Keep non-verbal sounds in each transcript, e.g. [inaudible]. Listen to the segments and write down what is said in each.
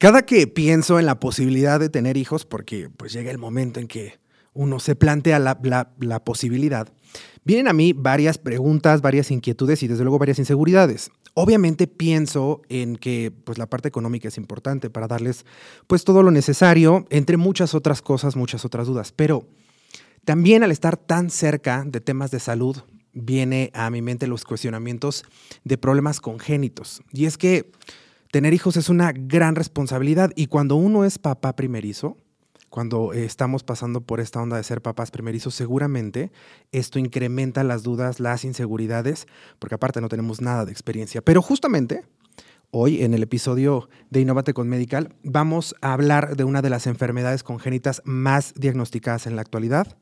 Cada que pienso en la posibilidad de tener hijos, porque pues llega el momento en que uno se plantea la, posibilidad, vienen a mí varias preguntas, varias inquietudes y desde luego varias inseguridades. Obviamente pienso en que pues la parte económica es importante para darles pues todo lo necesario, entre muchas otras cosas, muchas otras dudas, pero también al estar tan cerca de temas de salud, viene a mi mente los cuestionamientos de problemas congénitos. Y es que tener hijos es una gran responsabilidad y cuando uno es papá primerizo, cuando estamos pasando por esta onda de ser papás primerizos, seguramente esto incrementa las dudas, las inseguridades, porque aparte no tenemos nada de experiencia. Pero justamente hoy en el episodio de Innovate con Medical vamos a hablar de una de las enfermedades congénitas más diagnosticadas en la actualidad.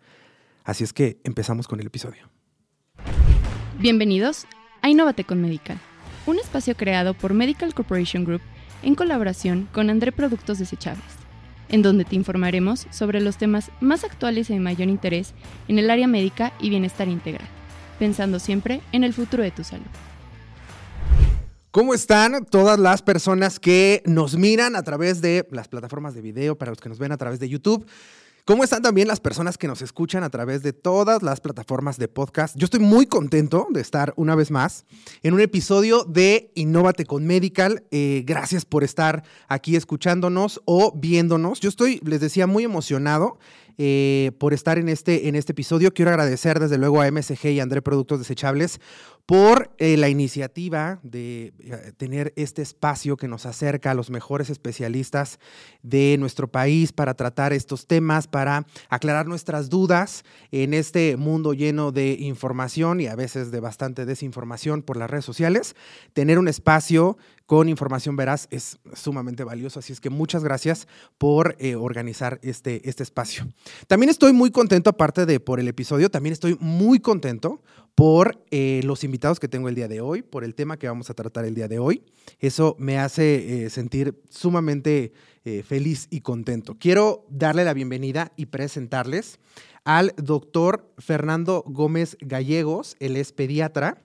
Así es que empezamos con el episodio. Bienvenidos a Innovate con Medical un espacio creado por Medical Corporation Group en colaboración con André Productos Desechables, en donde te informaremos sobre los temas más actuales y de mayor interés en el área médica y bienestar integral, pensando siempre en el futuro de tu salud. ¿Cómo están todas las personas que nos miran a través de las plataformas de video, para los que nos ven a través de YouTube? ¿Cómo están también las personas que nos escuchan a través de todas las plataformas de podcast? Yo estoy muy contento de estar una vez más en un episodio de Innovate con Medical. Eh, gracias por estar aquí escuchándonos o viéndonos. Yo estoy, les decía, muy emocionado eh, por estar en este, en este episodio. Quiero agradecer desde luego a MSG y André Productos Desechables por eh, la iniciativa de eh, tener este espacio que nos acerca a los mejores especialistas de nuestro país para tratar estos temas, para aclarar nuestras dudas en este mundo lleno de información y a veces de bastante desinformación por las redes sociales. Tener un espacio con información veraz es sumamente valioso. Así es que muchas gracias por eh, organizar este, este espacio. También estoy muy contento, aparte de por el episodio, también estoy muy contento por eh, los invitados que tengo el día de hoy, por el tema que vamos a tratar el día de hoy. Eso me hace eh, sentir sumamente feliz y contento. Quiero darle la bienvenida y presentarles al doctor Fernando Gómez Gallegos, él es pediatra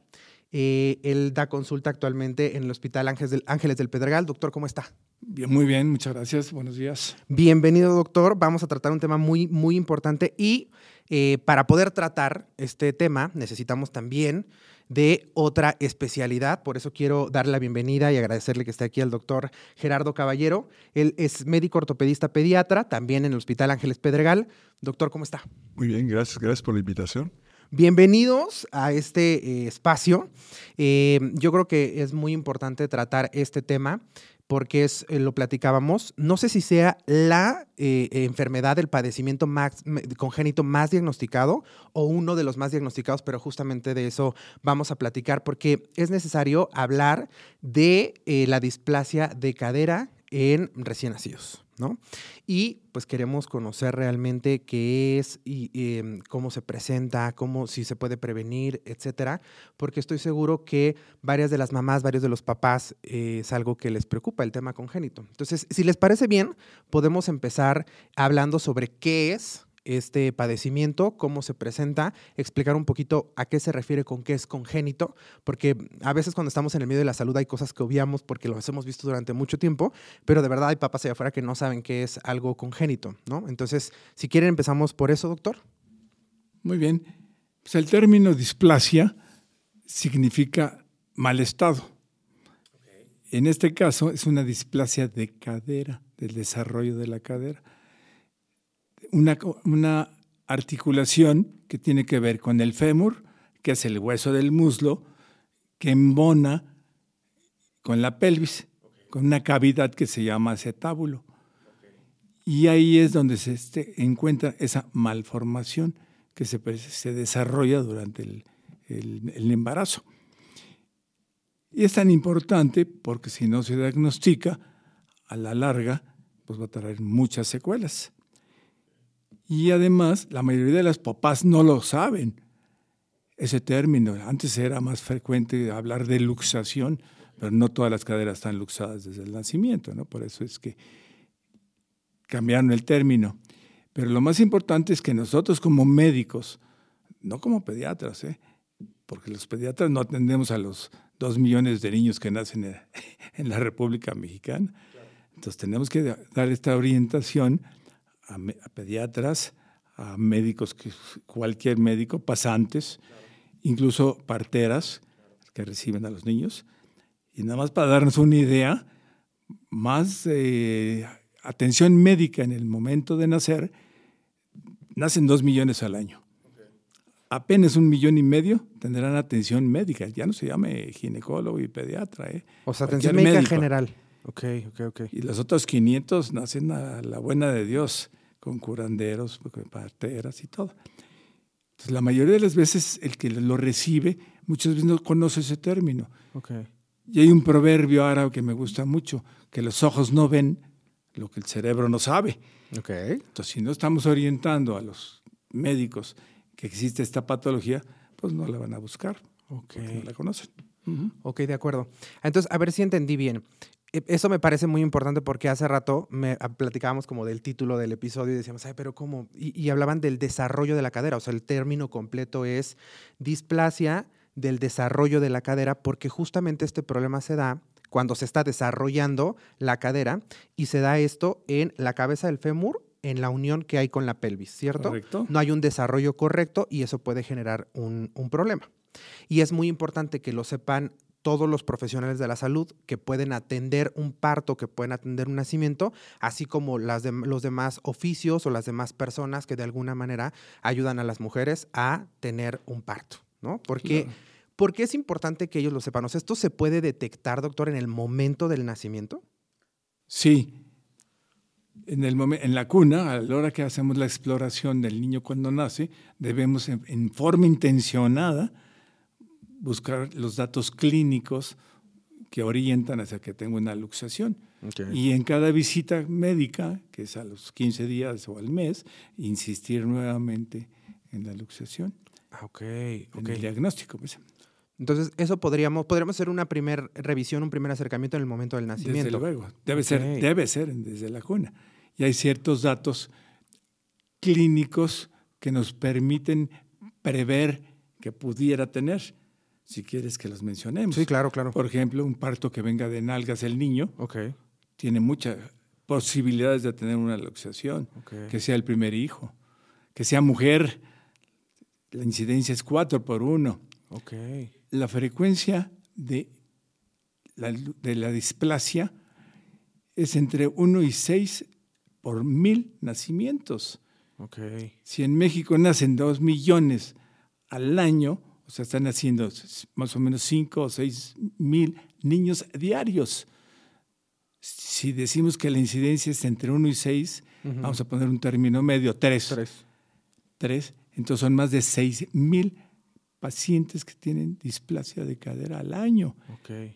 eh, él da consulta actualmente en el Hospital Ángeles del, Ángeles del Pedregal. Doctor, ¿cómo está? Bien, muy bien, muchas gracias. Buenos días. Bienvenido, doctor. Vamos a tratar un tema muy, muy importante y eh, para poder tratar este tema necesitamos también de otra especialidad. Por eso quiero darle la bienvenida y agradecerle que esté aquí al doctor Gerardo Caballero. Él es médico ortopedista pediatra, también en el Hospital Ángeles Pedregal. Doctor, ¿cómo está? Muy bien, gracias. Gracias por la invitación. Bienvenidos a este eh, espacio. Eh, yo creo que es muy importante tratar este tema porque es, eh, lo platicábamos, no sé si sea la enfermedad, el padecimiento más, congénito más diagnosticado o uno de los más diagnosticados, pero justamente de eso vamos a platicar porque es necesario hablar de la displasia de cadera en recién nacidos. ¿No? Y pues queremos conocer realmente qué es y, em, cómo se presenta, cómo si se puede prevenir, etcétera, porque estoy seguro que varias de las mamás, varios de los papás eh, es algo que les preocupa el tema congénito. Entonces, si les parece bien, podemos empezar hablando sobre qué es este padecimiento, cómo se presenta, explicar un poquito a qué se refiere con qué es congénito, porque a veces cuando estamos en el medio de la salud hay cosas que obviamos porque los hemos visto durante mucho tiempo, pero de verdad hay papás allá afuera que no saben qué es algo congénito, ¿no? Entonces, si quieren empezamos por eso, doctor. Muy bien. Pues el término displasia significa mal estado. En este caso es una displasia de cadera, del desarrollo de la cadera una, articulación que tiene que ver con el fémur, que es el hueso del muslo, que embona con la pelvis, con una cavidad que se llama acetábulo. Y ahí es donde se este, encuentra esa malformación que se, pues, se desarrolla durante el, el, embarazo. Y es tan importante porque si no se diagnostica, a la larga, pues va a traer muchas secuelas. Y además, la mayoría de las papás no lo saben, ese término. Antes era más frecuente hablar de luxación, pero no todas las caderas están luxadas desde el nacimiento, ¿no? Por eso es que cambiaron el término. Pero lo más importante es que nosotros como médicos, no como pediatras, ¿eh? porque los pediatras no atendemos a los dos millones de niños que nacen en [laughs] la República Mexicana, Entonces tenemos que dar esta orientación a, pediatras, a médicos, cualquier médico, pasantes, incluso parteras que reciben a los niños. Y nada más para darnos una idea, más atención médica en el momento de nacer, nacen dos millones al año. Apenas un millón y medio tendrán atención médica. Ya no se llame ginecólogo y pediatra. ¿eh? O sea, atención médica general. Ok, ok, ok. Y los otros 500 nacen a la buena de Dios, con curanderos, con parteras y todo. Entonces, la mayoría de las veces el que lo recibe muchas veces no conoce ese término. Okay. Y hay un proverbio árabe que me gusta mucho, que los ojos no ven lo que el cerebro no sabe. Okay. Entonces, si no estamos orientando a los médicos que existe esta patología, pues no la van a buscar. Okay. no la conocen. Ok, de acuerdo. Entonces, a ver si entendí bien. E, eso me parece muy importante porque hace rato me ah, platicábamos como del título del episodio y decíamos, ay, pero ¿cómo? Y, hablaban del desarrollo de la cadera. O sea, el término completo es displasia del desarrollo de la cadera porque justamente este problema se da cuando se está desarrollando la cadera y se da esto en la cabeza del fémur en la unión que hay con la pelvis, ¿cierto? Correcto. No hay un desarrollo correcto y eso puede generar un, un problema. Y es muy importante que lo sepan todos los profesionales de la salud que pueden atender un parto, que pueden atender un nacimiento, así como las de, los demás oficios o las demás personas que de alguna manera ayudan a las mujeres a tener un parto, ¿no? Porque, porque es importante que ellos lo sepan. ¿Esto se puede detectar, doctor, en el momento del nacimiento? Sí. En, el en la cuna, a la hora que hacemos la exploración del niño cuando nace, debemos en forma intencionada buscar los datos clínicos que orientan hacia que tengo una luxación. Y en cada visita médica, que es a los 15 días o al mes, insistir nuevamente en la luxación. Ah, ok, En el diagnóstico. Pues. Entonces, eso podríamos, podríamos hacer una primera revisión, un primer acercamiento en el momento del nacimiento. Desde luego, debe, ser, debe ser desde la cuna. Y hay ciertos datos clínicos que nos permiten prever que pudiera tener si quieres que los mencionemos. Sí, claro, claro. Por ejemplo, un parto que venga de nalgas el niño okay. tiene muchas posibilidades de tener una luxación, que sea el primer hijo, que sea mujer, la incidencia es 4 por 1. Okay. La frecuencia de la, de la displasia es entre 1 y 6 por mil nacimientos. Okay. Si en México nacen 2 millones al año, o sea, están haciendo más o menos 5 o 6 mil niños diarios. Si decimos que la incidencia es entre 1 y 6, vamos a poner un término medio, 3. 3. Entonces son más de 6 mil pacientes que tienen displasia de cadera al año. Okay.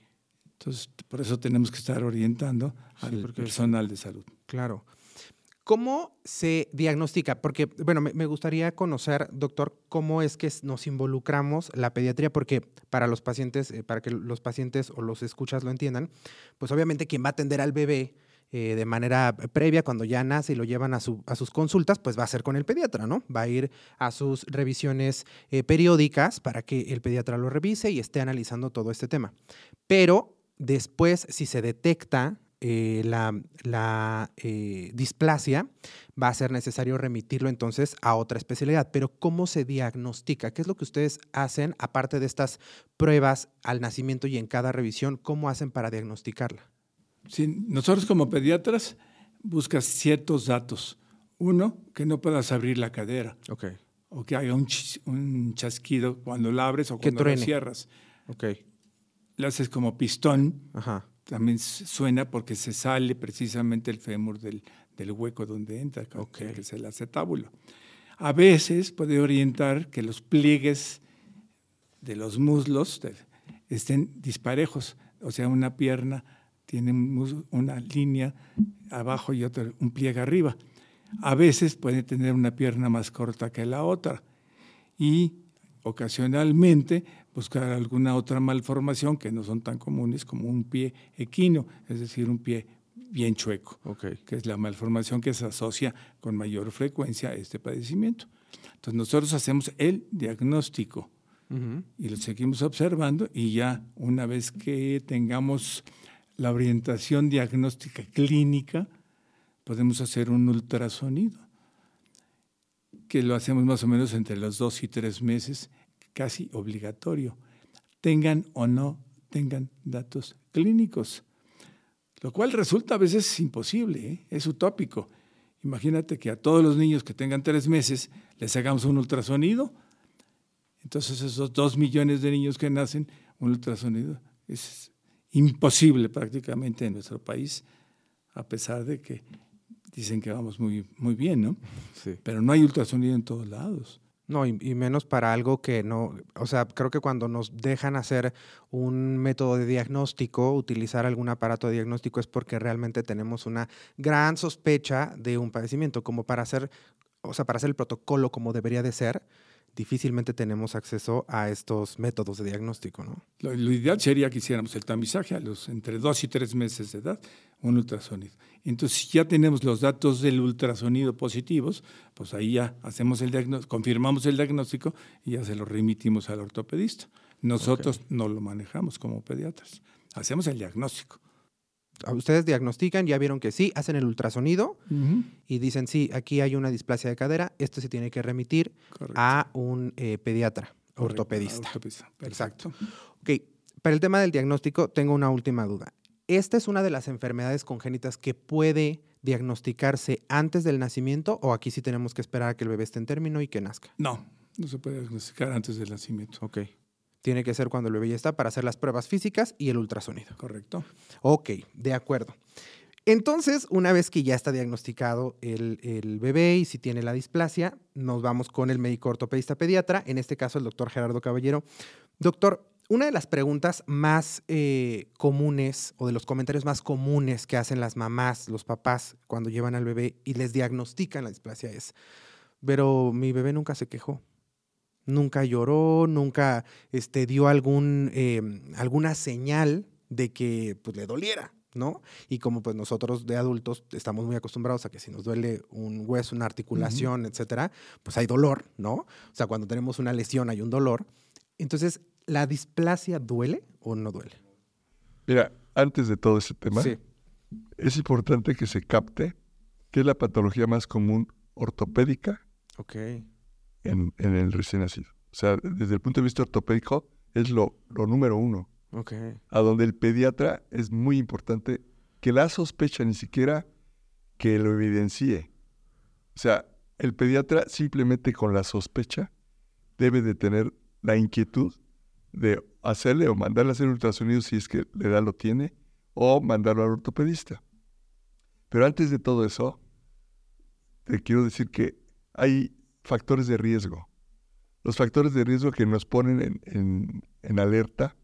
Entonces, por eso tenemos que estar orientando al personal de salud. Claro. ¿Cómo se diagnostica? Porque, bueno, me, gustaría conocer, doctor, cómo es que nos involucramos la pediatría, porque para los pacientes, eh, para que los pacientes o los escuchas lo entiendan, pues obviamente quien va a atender al bebé eh, de manera previa, cuando ya nace y lo llevan a, su, a, sus consultas, pues va a ser con el pediatra, ¿no? Va a ir a sus revisiones eh, periódicas para que el pediatra lo revise y esté analizando todo este tema. Pero después, si se detecta eh, la, eh, displasia, va a ser necesario remitirlo entonces a otra especialidad. Pero ¿cómo se diagnostica? ¿Qué es lo que ustedes hacen, aparte de estas pruebas al nacimiento y en cada revisión, cómo hacen para diagnosticarla? Sí, nosotros como pediatras buscas ciertos datos. Uno, que no puedas abrir la cadera. Okay. O que haya un, chasquido cuando la abres o cuando la cierras. Okay. Lo haces como pistón. Ajá también suena porque se sale precisamente el fémur del, del hueco donde entra, que es el acetábulo. A veces puede orientar que los pliegues de los muslos estén disparejos, o sea, una pierna tiene una línea abajo y otra, un pliegue arriba. A veces puede tener una pierna más corta que la otra y ocasionalmente buscar alguna otra malformación que no son tan comunes como un pie equino, es decir, un pie bien chueco, que es la malformación que se asocia con mayor frecuencia a este padecimiento. Entonces nosotros hacemos el diagnóstico y lo seguimos observando y ya una vez que tengamos la orientación diagnóstica clínica, podemos hacer un ultrasonido, que lo hacemos más o menos entre los dos y tres meses, casi obligatorio, tengan o no tengan datos clínicos, lo cual resulta a veces imposible, ¿eh? es utópico. Imagínate que a todos los niños que tengan tres meses les hagamos un ultrasonido, entonces esos dos millones de niños que nacen, un ultrasonido es imposible prácticamente en nuestro país, a pesar de que dicen que vamos muy, muy bien, ¿no? Sí. Pero no hay ultrasonido en todos lados. No, y, menos para algo que no, o sea, creo que cuando nos dejan hacer un método de diagnóstico, utilizar algún aparato de diagnóstico es porque realmente tenemos una gran sospecha de un padecimiento, como para hacer, o sea, para hacer el protocolo como debería de ser, difícilmente tenemos acceso a estos métodos de diagnóstico, ¿no? Lo, ideal sería que hiciéramos el tamizaje a los entre dos y tres meses de edad, un ultrasonido. Entonces, si ya tenemos los datos del ultrasonido positivos, pues ahí ya hacemos el diagnóstico, confirmamos el diagnóstico y ya se lo remitimos al ortopedista. Nosotros no lo manejamos como pediatras, hacemos el diagnóstico ustedes diagnostican, ya vieron que sí, hacen el ultrasonido y dicen, sí, aquí hay una displasia de cadera, esto se tiene que remitir a un eh, pediatra, ortopedista. Exacto. Ok, para el tema del diagnóstico tengo una última duda. ¿Esta es una de las enfermedades congénitas que puede diagnosticarse antes del nacimiento o aquí sí tenemos que esperar a que el bebé esté en término y que nazca? No, no se puede diagnosticar antes del nacimiento. Ok. Tiene que ser cuando el bebé ya está para hacer las pruebas físicas y el ultrasonido. Correcto. Ok, de acuerdo. Entonces, una vez que ya está diagnosticado el, bebé y si tiene la displasia, nos vamos con el médico ortopedista pediatra, en este caso el doctor Gerardo Caballero. Doctor, una de las preguntas más eh, comunes o de los comentarios más comunes que hacen las mamás, los papás, cuando llevan al bebé y les diagnostican la displasia es, pero mi bebé nunca se quejó nunca lloró, nunca este, dio algún, em, alguna señal de que pues, le doliera, ¿no? Y como pues nosotros de adultos estamos muy acostumbrados a que si nos duele un hueso, una articulación, etcétera, pues hay dolor, ¿no? O sea, cuando tenemos una lesión hay un dolor. Entonces, ¿la displasia duele o no duele? Mira, antes de todo ese tema, es importante que se capte que es la patología más común ortopédica okay en, el recién nacido. O sea, desde el punto de vista ortopédico, es lo, número uno. Okay. A donde el pediatra es muy importante que la sospecha ni siquiera que lo evidencie. O sea, el pediatra simplemente con la sospecha debe de tener la inquietud de hacerle o mandarle a hacer ultrasonido si es que la edad lo tiene, o mandarlo al ortopedista. Pero antes de todo eso, te quiero decir que hay factores de riesgo. Los factores de riesgo que nos ponen en, alerta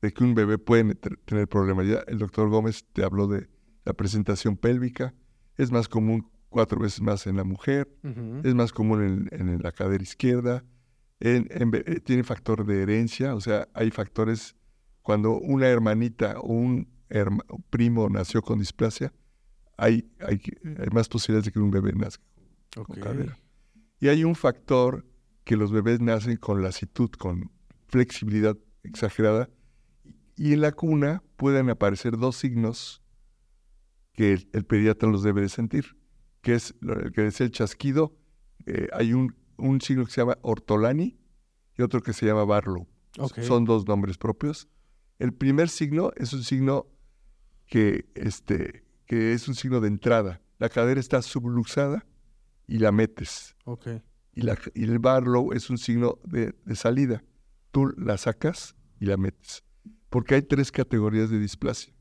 de que un bebé puede tener problemas. Ya el doctor Gómez te habló de la presentación pélvica. Es más común cuatro veces más en la mujer. Es más común en, la cadera izquierda. Eh, tiene factor de herencia. O sea, hay factores cuando una hermanita o un primo nació con displasia, hay, hay, más posibilidades de que un bebé nazca con cadera. Y hay un factor que los bebés nacen con lasitud, con flexibilidad exagerada, y en la cuna pueden aparecer dos signos que el, pediatra los debe de sentir, que es el que es el chasquido. Eh, hay un, signo que se llama ortolani y otro que se llama Barlow. Son dos nombres propios. El primer signo es un signo que, este, que es un signo de entrada. La cadera está subluxada y la metes. Okay. Y, la, y el Barlow es un signo de, salida. Tú la sacas y la metes. Porque hay tres categorías de displasia.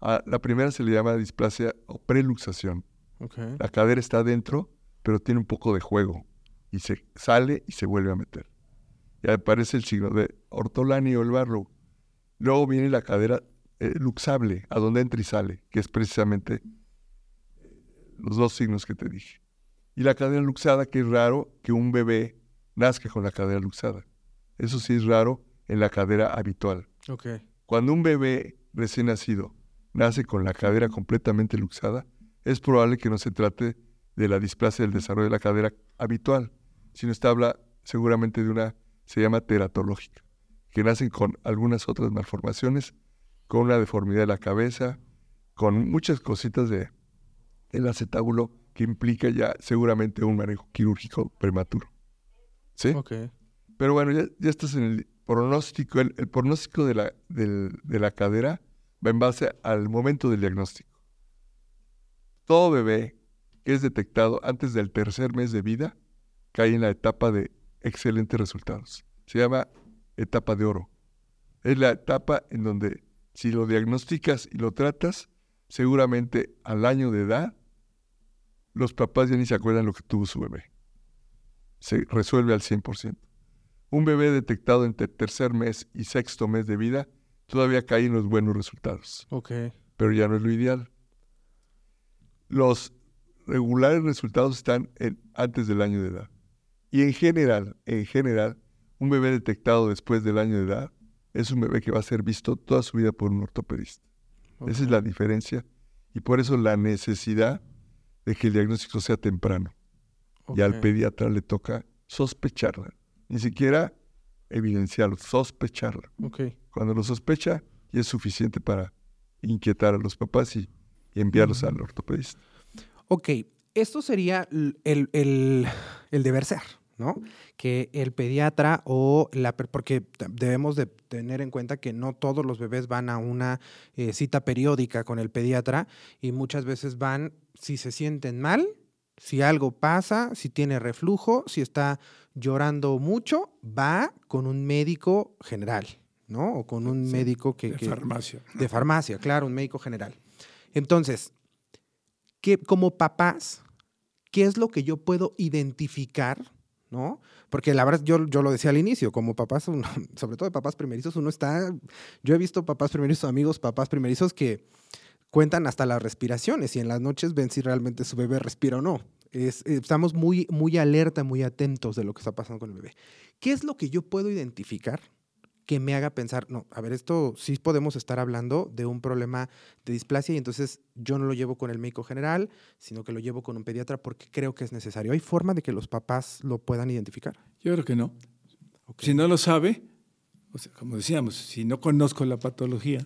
Ah, la primera se le llama displasia o preluxación. Okay. La cadera está adentro, pero tiene un poco de juego. Y se sale y se vuelve a meter. Y aparece el signo de ortolani o el Barlow. Luego viene la cadera eh, luxable, a donde entra y sale, que es precisamente los dos signos que te dije. Y la cadera luxada, que es raro que un bebé nazca con la cadera luxada. Eso sí es raro en la cadera habitual. Okay. Cuando un bebé recién nacido nace con la cadera completamente luxada, es probable que no se trate de la displasia del desarrollo de la cadera habitual, sino está habla seguramente de una, se llama teratológica, que nacen con algunas otras malformaciones con una deformidad de la cabeza, con muchas cositas de el acetábulo que implica ya seguramente un manejo quirúrgico prematuro. ¿Sí? Ok. Pero bueno, ya, ya estás en el pronóstico. El, el pronóstico de la, del- de la cadera va en base al momento del diagnóstico. Todo bebé que es detectado antes del tercer mes de vida cae en la etapa de excelentes resultados. Se llama etapa de oro. Es la etapa en donde si lo diagnosticas y lo tratas, seguramente al año de edad, los papás ya ni se acuerdan lo que tuvo su bebé. Se resuelve al 100%. Un bebé detectado entre tercer mes y sexto mes de vida todavía cae en los buenos resultados, Ok. pero ya no es lo ideal. Los regulares resultados están en- antes del año de edad. Y en general, en general, un bebé detectado después del año de edad es un bebé que va a ser visto toda su vida por un ortopedista. Esa es la diferencia y por eso la necesidad de que el diagnóstico sea temprano. Y al pediatra le toca sospecharla, ni siquiera evidenciarlo, sospecharla. Cuando lo sospecha, ya es suficiente para inquietar a los papás y, y enviarlos al ortopedista. Ok, esto sería el, el- el deber ser, ¿no? Que el pediatra o la... Porque debemos de tener en cuenta que no todos los bebés van a una eh, cita periódica con el pediatra y muchas veces van si se sienten mal, si algo pasa, si tiene reflujo, si está llorando mucho, va con un médico general, ¿no? O con un Sí, médico que... de que- farmacia. de farmacia, claro, un médico general. Entonces, ¿qué, como papás, ¿qué es lo que yo puedo identificar? ¿No? Porque la verdad, yo, yo lo decía al inicio, como papás, [laughs] sobre todo de papás primerizos, uno está. Yo he visto papás primerizos, amigos, papás primerizos que cuentan hasta las respiraciones y en las noches ven si realmente su bebé respira o no. Es- estamos muy, muy alerta, muy atentos de lo que está pasando con el bebé. ¿Qué es lo que yo puedo identificar que me haga pensar, no, a ver, esto sí podemos estar hablando de un problema de displasia y entonces yo no lo llevo con el médico general, sino que lo llevo con un pediatra porque creo que es necesario. ¿Hay forma de que los papás lo puedan identificar? Yo creo que no. Si no lo sabe, o sea, como decíamos, si no conozco la patología,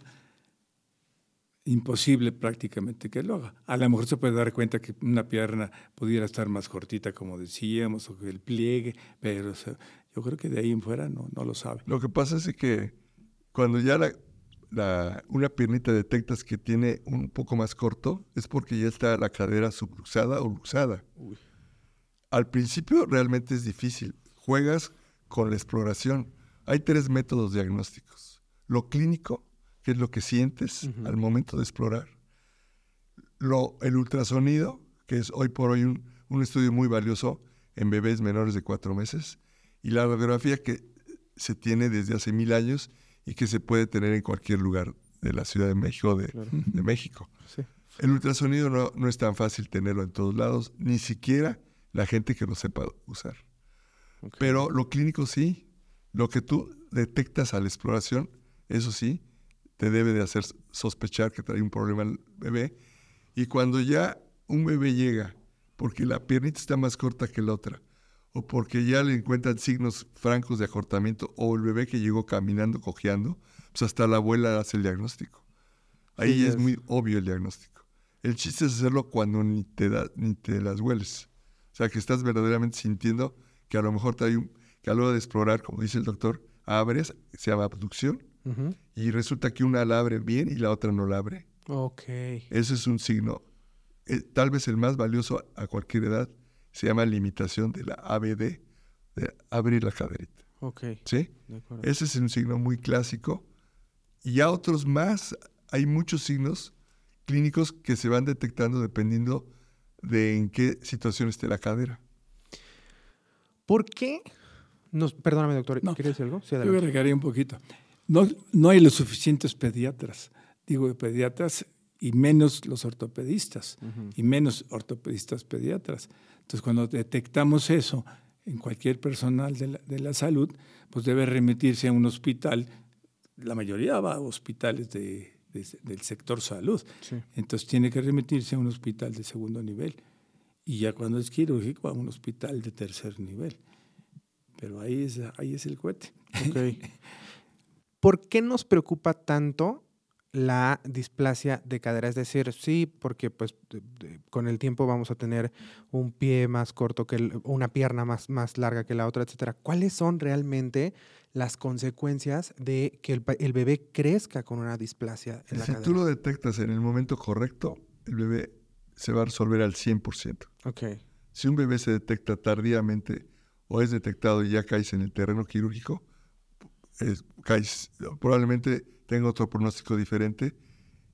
imposible prácticamente que lo haga. A lo mejor se puede dar cuenta que una pierna pudiera estar más cortita, como decíamos, o que el pliegue, pero o sea, yo creo que de ahí en fuera no, no lo sabe. Lo que pasa es que cuando ya la, la- una piernita detectas que tiene un poco más corto, es porque ya está la cadera subluxada o luxada. Al principio realmente es difícil. Juegas con la exploración. Hay tres métodos diagnósticos. Lo clínico, que es lo que sientes Ujú. al momento de explorar. Lo, el ultrasonido, que es hoy por hoy un, un estudio muy valioso en bebés menores de cuatro meses. Y la radiografía que se tiene desde hace mil años y que se puede tener en cualquier lugar de la Ciudad de México de, Claro. [laughs] de México. Sí. El ultrasonido no, no es tan fácil tenerlo en todos lados, ni siquiera la gente que lo sepa usar. Pero lo clínico sí, lo que tú detectas a la exploración, eso sí, te debe de hacer sospechar que trae un problema el bebé. Y cuando ya un bebé llega, porque la piernita está más corta que la otra, o porque ya le encuentran signos francos de acortamiento, o el bebé que llegó caminando, cojeando, pues hasta la abuela hace el diagnóstico. Ahí Sí, es es- muy obvio el diagnóstico. El chiste es hacerlo cuando ni te, da, ni te las hueles. O sea, que estás verdaderamente sintiendo que a lo mejor trae un, que a la hora de explorar, como dice el doctor, abres, se llama abducción, y resulta que una la abre bien y la otra no la abre. Ok. Ese es un signo, eh, tal vez el más valioso a cualquier edad, se llama limitación de la ABD, de abrir la caderita. Ok. ¿Sí? De acuerdo. Ese es un signo muy clásico. Y ya otros más, hay muchos signos clínicos que se van detectando dependiendo de en qué situación esté la cadera. ¿Por qué? Nos, perdóname, doctor. No. ¿Quieres decir algo? Sí, Yo agregaría un poquito. No, no hay los suficientes pediatras, digo pediatras y menos los ortopedistas Ujú. y menos ortopedistas pediatras. Entonces, cuando detectamos eso en cualquier personal de la, de la salud, pues debe remitirse a un hospital. La mayoría va a hospitales de- de- del sector salud. Sí. Entonces, tiene que remitirse a un hospital de segundo nivel. Y ya cuando es quirúrgico, a un hospital de tercer nivel. Pero ahí es, ahí es el cohete. Ok. [laughs] ¿Por qué nos preocupa tanto la displasia de cadera. Es decir, sí, porque pues con el tiempo vamos a tener un pie más corto que una pierna más, más larga que la otra, etcétera. ¿Cuáles son realmente las consecuencias de que el, bebé crezca con una displasia en la si cadera? Si tú lo detectas en el momento correcto, el bebé se va a resolver al 100%. Ok. Si un bebé se detecta tardíamente o es detectado y ya caes en el terreno quirúrgico, caes, probablemente tenga otro pronóstico diferente.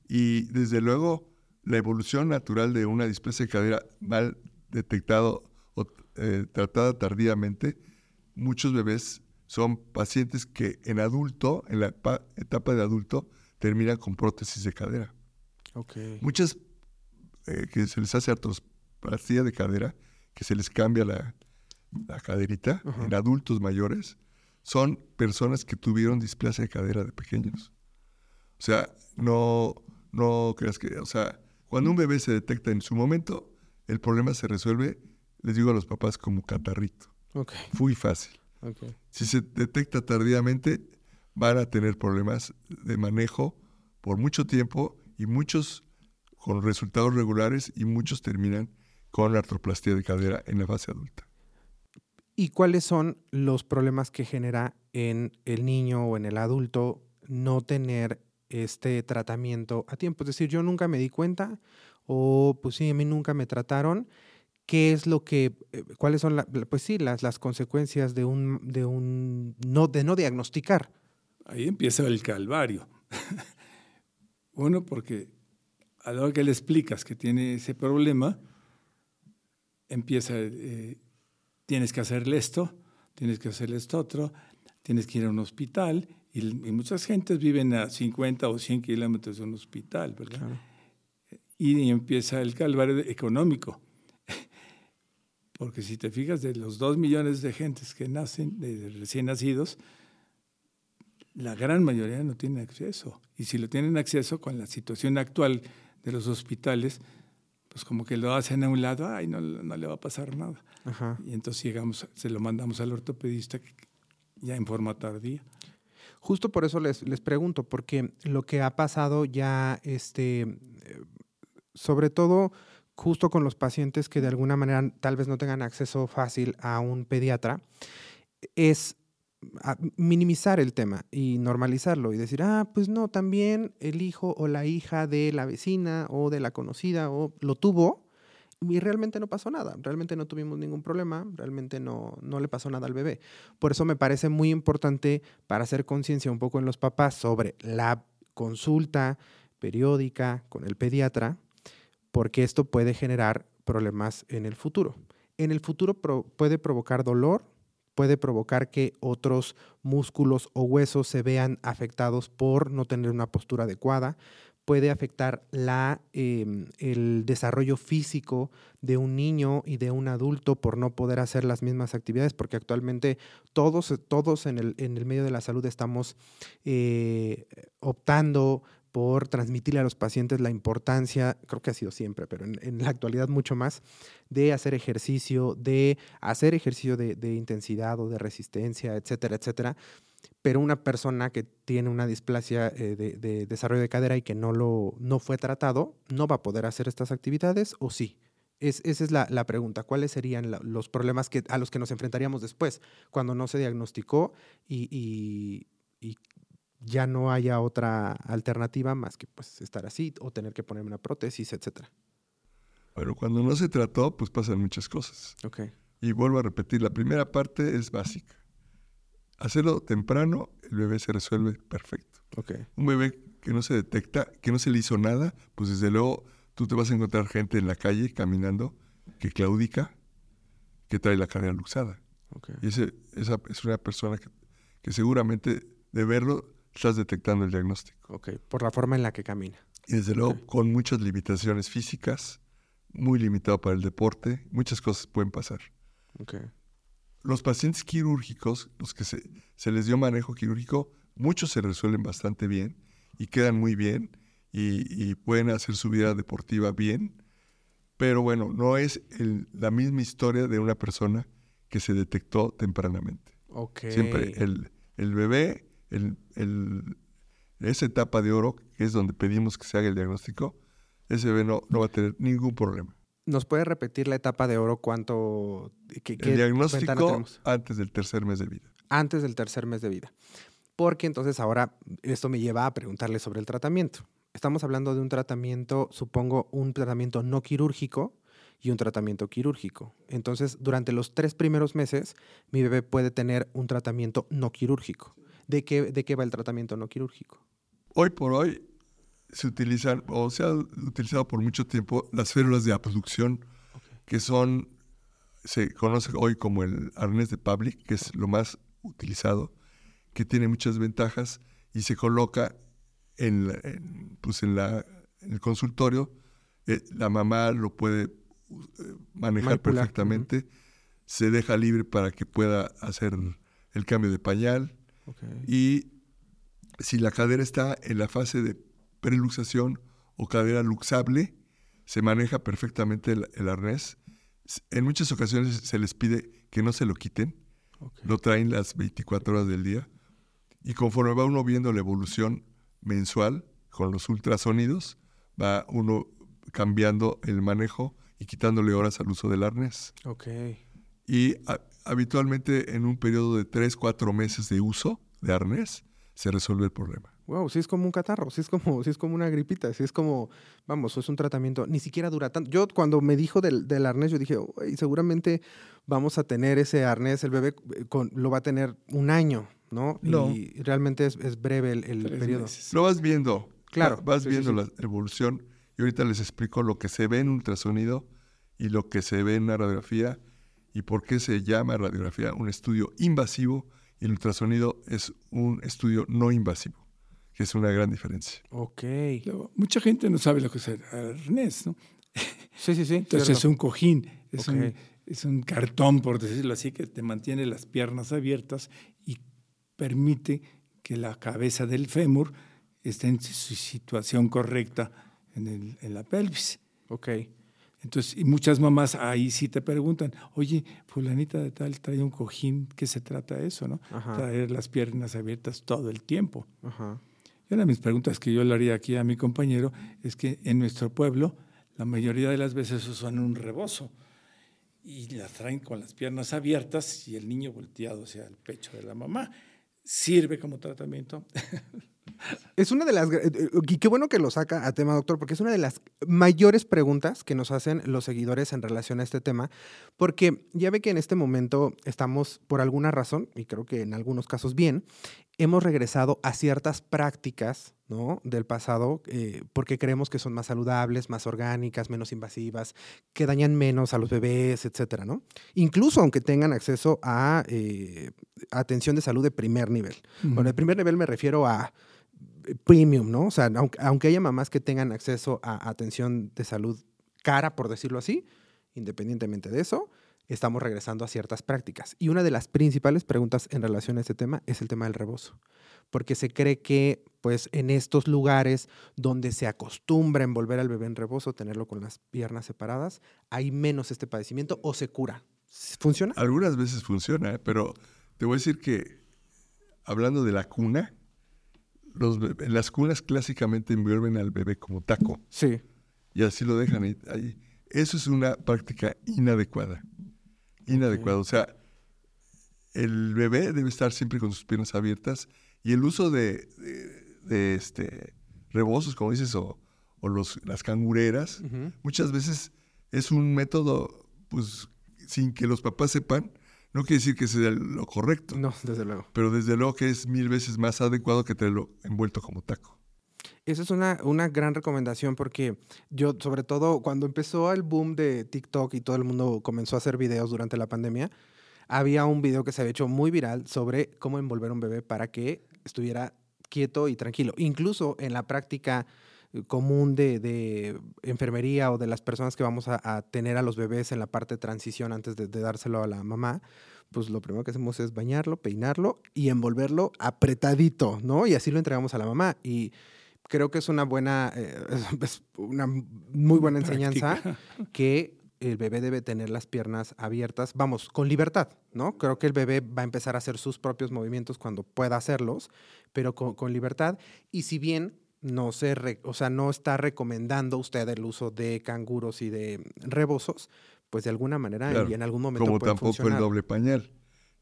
Y desde luego, la evolución natural de una displasia de cadera mal detectado o eh, tratada tardíamente, muchos bebés son pacientes que en adulto, en la etapa de adulto, terminan con prótesis de cadera. Okay. Muchas eh, que se les hace artroplastía de cadera, que se les cambia la, la caderita en adultos mayores, son personas que tuvieron displasia de cadera de pequeños. O sea, no, no creas que, o sea, cuando un bebé se detecta en su momento, el problema se resuelve, les digo a los papás, como catarrito. Okay. Muy fácil. Okay. Si se detecta tardíamente, van a tener problemas de manejo por mucho tiempo y muchos con resultados regulares y muchos terminan con artroplastía de cadera en la fase adulta. ¿Y cuáles son los problemas que genera en el niño o en el adulto no tener este tratamiento a tiempo? Es decir, yo nunca me di cuenta o pues sí, a mí nunca me trataron. ¿Qué es lo que, eh, cuáles son, pues sí, las, las consecuencias de un, de un, no, de no diagnosticar? Ahí empieza el calvario. [laughs] Uno, porque a lo que le explicas que tiene ese problema, empieza, eh, tienes que hacerle esto, tienes que hacerle esto otro, tienes que ir a un hospital, y, muchas gentes viven a 50 o 100 kilómetros de un hospital, ¿verdad? Y, empieza el calvario económico. [laughs] Porque si te fijas, de los dos millones de gentes que nacen, de recién nacidos, la gran mayoría no tiene acceso. Y si lo tienen acceso con la situación actual de los hospitales, pues como que lo hacen a un lado, ay, no, no le va a pasar nada. Y entonces llegamos, se lo mandamos al ortopedista ya en forma tardía. Justo por eso les, les pregunto, porque lo que ha pasado ya, este, eh, sobre todo justo con los pacientes que de alguna manera tal vez no tengan acceso fácil a un pediatra, es minimizar el tema y normalizarlo y decir, ah, pues no, también el hijo o la hija de la vecina o de la conocida o lo tuvo y realmente no pasó nada, realmente no tuvimos ningún problema, realmente no, no le pasó nada al bebé. Por eso me parece muy importante para hacer conciencia un poco en los papás sobre la consulta periódica con el pediatra, porque esto puede generar problemas en el futuro. En el futuro puede provocar dolor, puede provocar que otros músculos o huesos se vean afectados por no tener una postura adecuada, puede afectar la, em, el desarrollo físico de un niño y de un adulto por no poder hacer las mismas actividades, porque actualmente todos, todos en, el, en el medio de la salud estamos eh, optando por transmitirle a los pacientes la importancia, creo que ha sido siempre, pero en, la actualidad mucho más, de hacer ejercicio, de hacer ejercicio de, intensidad o de resistencia, etcétera, etcétera. Pero una persona que tiene una displasia eh, de, desarrollo de cadera y que no, lo, no fue tratado, ¿no va a poder hacer estas actividades o sí? Es, esa es la, pregunta. ¿Cuáles serían los problemas que, a los que nos enfrentaríamos después, cuando no se diagnosticó y, y, y ya no haya otra alternativa más que pues estar así o tener que poner una prótesis, etcétera. Pero cuando no se trató, pues pasan muchas cosas. Okay. Y vuelvo a repetir, la primera parte es básica. Hacerlo temprano, el bebé se resuelve perfecto. Okay. Un bebé que no se detecta, que no se le hizo nada, pues desde luego tú te vas a encontrar gente en la calle caminando que claudica, que trae la cadera luxada. Okay. Y ese, esa es una persona que, que seguramente de verlo estás detectando el diagnóstico. Ok, por la forma en la que camina. Y desde luego con muchas limitaciones físicas, muy limitado para el deporte, muchas cosas pueden pasar. Okay. Los pacientes quirúrgicos, los que se, se, les dio manejo quirúrgico, muchos se resuelven bastante bien y quedan muy bien y, y pueden hacer su vida deportiva bien, pero bueno, no es el, la misma historia de una persona que se detectó tempranamente. Okay. Siempre el, el bebé el, esa etapa de oro, que es donde pedimos que se haga el diagnóstico, ese bebé no, no va a tener ningún problema. ¿Nos puede repetir la etapa de oro cuánto? Qué, el diagnóstico antes del tercer mes de vida. Antes del tercer mes de vida. Porque entonces ahora esto me lleva a preguntarle sobre el tratamiento. Estamos hablando de un tratamiento, supongo, un tratamiento no quirúrgico y un tratamiento quirúrgico. Entonces, durante los tres primeros meses, mi bebé puede tener un tratamiento no quirúrgico. ¿De qué, de qué va el tratamiento no quirúrgico? Hoy por hoy se utilizan, o se ha utilizado por mucho tiempo, las férulas de abducción, que son, se conoce hoy como el arnés de Public, que es lo más utilizado que tiene muchas ventajas y se coloca en, pues en, la, el consultorio. Eh, la mamá lo puede eh, manejar perfectamente, se deja libre para que pueda hacer el cambio de pañal. Y si la cadera está en la fase de preluxación o cadera luxable, se maneja perfectamente el, arnés. En muchas ocasiones se les pide que no se lo quiten, lo traen las 24 horas del día y conforme va uno viendo la evolución mensual con los ultrasonidos, va uno cambiando el manejo y quitándole horas al uso del arnés. Ok. Y habitualmente en un periodo de 3, 4 meses de uso de arnés se resuelve el problema. Wow, sí es como un catarro, sí es como, sí es como una gripita, sí es como, vamos, es un tratamiento, ni siquiera dura tanto. Yo cuando me dijo del, del arnés, yo dije, seguramente vamos a tener ese arnés, el bebé eh, con, lo va a tener un año, ¿no? Y realmente es, breve el, periodo. Lo vas viendo. Claro. Vas viendo la evolución y ahorita les explico lo que se ve en ultrasonido y lo que se ve en la radiografía y por qué se llama radiografía un estudio invasivo y el ultrasonido es un estudio no invasivo, que es una gran diferencia. Ok. mucha gente no sabe lo que es el arnés, ¿no? Sí, sí, sí. Entonces es un cojín, es, un, es un cartón, por decirlo así, que te mantiene las piernas abiertas y permite que la cabeza del fémur esté en su situación correcta en, en la pelvis. Ok. Entonces, y muchas mamás ahí sí te preguntan, oye, fulanita de tal trae un cojín, ¿qué se trata eso, no? Traer las piernas abiertas todo el tiempo. Ajá. Y una de mis preguntas que yo le haría aquí a mi compañero es que en nuestro pueblo la mayoría de las veces usan un rebozo y las traen con las piernas abiertas y el niño volteado hacia el pecho de la mamá sirve como tratamiento. [laughs] Es una de las, eh, eh, y qué bueno que lo saca a tema, doctor, porque es una de las mayores preguntas que nos hacen los seguidores en relación a este tema, porque ya ve que en este momento estamos, por alguna razón, y creo que en algunos casos bien, hemos regresado a ciertas prácticas ¿no? del pasado eh, porque creemos que son más saludables, más orgánicas, menos invasivas, que dañan menos a los bebés, etcétera, ¿no? Incluso aunque tengan acceso a eh, atención de salud de primer nivel. Bueno, de primer nivel me refiero a eh, premium, ¿no? O sea, aunque, aunque haya mamás que tengan acceso a atención de salud cara, por decirlo así, independientemente de eso, estamos regresando a ciertas prácticas. Y una de las principales preguntas en relación a este tema es el tema del rebozo, porque se cree que pues en estos lugares donde se acostumbra envolver al bebé en rebozo, tenerlo con las piernas separadas, hay menos este padecimiento o se cura. ¿Funciona? Algunas veces funciona, ¿eh? pero te voy a decir que hablando de la cuna, los las cunas clásicamente envuelven al bebé como taco. Sí. Y así lo dejan ahí. Eso es una práctica inadecuada inadecuado. O sea, el bebé debe estar siempre con sus piernas abiertas y el uso de, de, este, rebozos, como dices, o, o los, las cangureras, muchas veces es un método, pues, sin que los papás sepan, no quiere decir que sea lo correcto. No, desde luego. Pero desde luego que es mil veces más adecuado que tenerlo envuelto como taco. Esa es una, una gran recomendación porque yo, sobre todo cuando empezó el boom de TikTok y todo el mundo comenzó a hacer videos durante la pandemia, había un video que se había hecho muy viral sobre cómo envolver un bebé para que estuviera quieto y tranquilo. Incluso en la práctica eh, común de, enfermería o de las personas que vamos a, tener a los bebés en la parte de transición antes de, de, dárselo a la mamá, pues lo primero que hacemos es bañarlo, peinarlo y envolverlo apretadito, ¿no? Y así lo entregamos a la mamá. Y creo que es una buena, eh, [laughs] una muy buena enseñanza [laughs] que el bebé debe tener las piernas abiertas, vamos, con libertad, ¿no? Creo que el bebé va a empezar a hacer sus propios movimientos cuando pueda hacerlos, pero con, con libertad. Y si bien no se, re- o sea, no está recomendando usted el uso de canguros y de rebozos, pues de alguna manera Claro, y en algún momento Como puede tampoco funcionar. el doble pañal.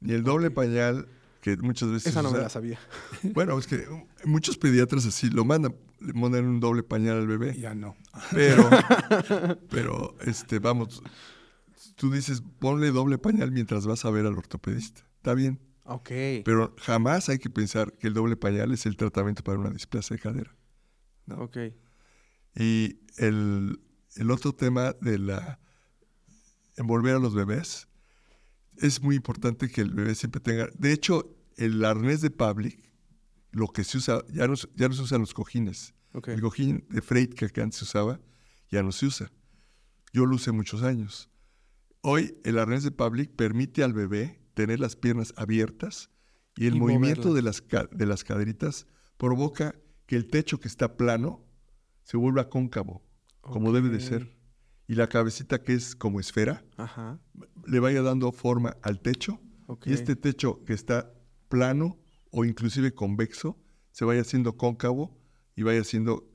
Ni el doble pañal, que muchas veces. Esa no me la sabía. [laughs] Bueno, es que muchos pediatras así lo mandan, le mandan un doble pañal al bebé. Ya no. Pero, [laughs] pero, este, vamos, tú dices, ponle doble pañal mientras vas a ver al ortopedista. Está bien. Ok. Pero jamás hay que pensar que el doble pañal es el tratamiento para una displasia de cadera. ok. Y el, el otro tema de la envolver a los bebés, es muy importante que el bebé siempre tenga. De hecho, el arnés de Public, lo que se usa, ya no, se- ya no se usan los cojines. El cojín de freight que antes se usaba, ya no se usa. Yo lo usé muchos años. Hoy el arnés de Public permite al bebé tener las piernas abiertas y el Y movimiento de las, de las caderitas provoca que el techo que está plano se vuelva cóncavo, como debe de ser. Y la cabecita que es como esfera Ajá. le vaya dando forma al techo y este techo que está plano o inclusive convexo se vaya haciendo cóncavo y vaya haciendo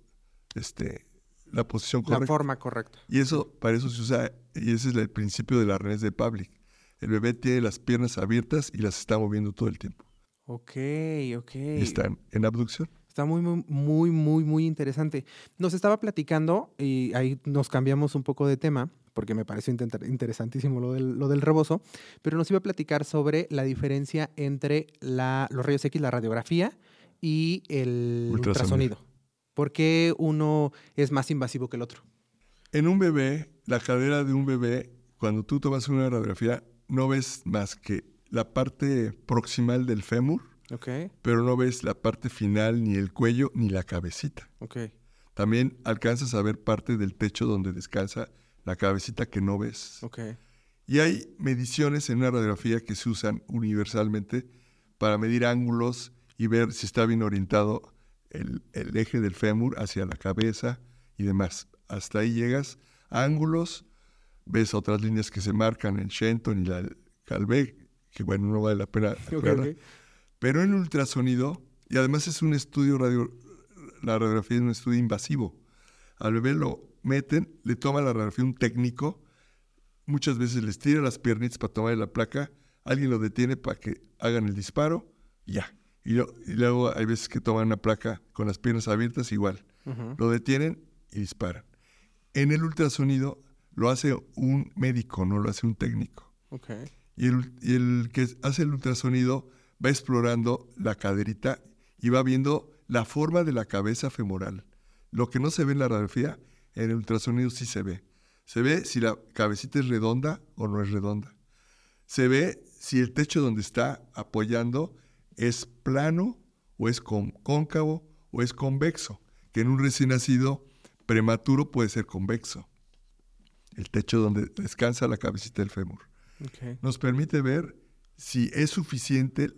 este, la posición La correcta. forma correcta. Y eso, para eso se usa, y ese es el principio del arnés de Public. El bebé tiene las piernas abiertas y las está moviendo todo el tiempo. Ok, ok. Y están en abducción. Está muy, muy, muy, muy, muy interesante. Nos estaba platicando y ahí nos cambiamos un poco de tema porque me pareció inter- interesantísimo lo del, lo del rebozo, pero nos iba a platicar sobre la diferencia entre la, los rayos X, la radiografía y el Ultrasonido. ultrasonido. ¿Por qué uno es más invasivo que el otro? En un bebé, la cadera de un bebé, cuando tú tomas una radiografía, no ves más que la parte proximal del fémur, Ok, pero no ves la parte final, ni el cuello, ni la cabecita. ok, También alcanzas a ver parte del techo donde descansa la cabecita que no ves. ok. Y hay mediciones en una radiografía que se usan universalmente para medir ángulos y ver si está bien orientado el, el eje del fémur hacia la cabeza y demás. Hasta ahí llegas a ángulos, ves otras líneas que se marcan, el Shenton y la Calvé, que bueno, no vale la pena. [laughs] Ok, aclarar. Pero en ultrasonido, y además es un estudio radio, la radiografía es un estudio invasivo. Al bebé lo meten, le toma la radiografía un técnico, muchas veces les tira las piernitas para tomar la placa, alguien lo detiene para que hagan el disparo, ya. Y, lo- y luego hay veces que toman una placa con las piernas abiertas, igual. Lo detienen y disparan. En el ultrasonido lo hace un médico, no lo hace un técnico. El, y el que hace el ultrasonido va explorando la caderita y va viendo la forma de la cabeza femoral. Lo que no se ve en la radiografía, en el ultrasonido sí se ve. Se ve si la cabecita es redonda o no es redonda. Se ve si el techo donde está apoyando es plano o es con- cóncavo o es convexo, que en un recién nacido prematuro puede ser convexo. El techo donde descansa la cabecita del fémur nos permite ver si es suficiente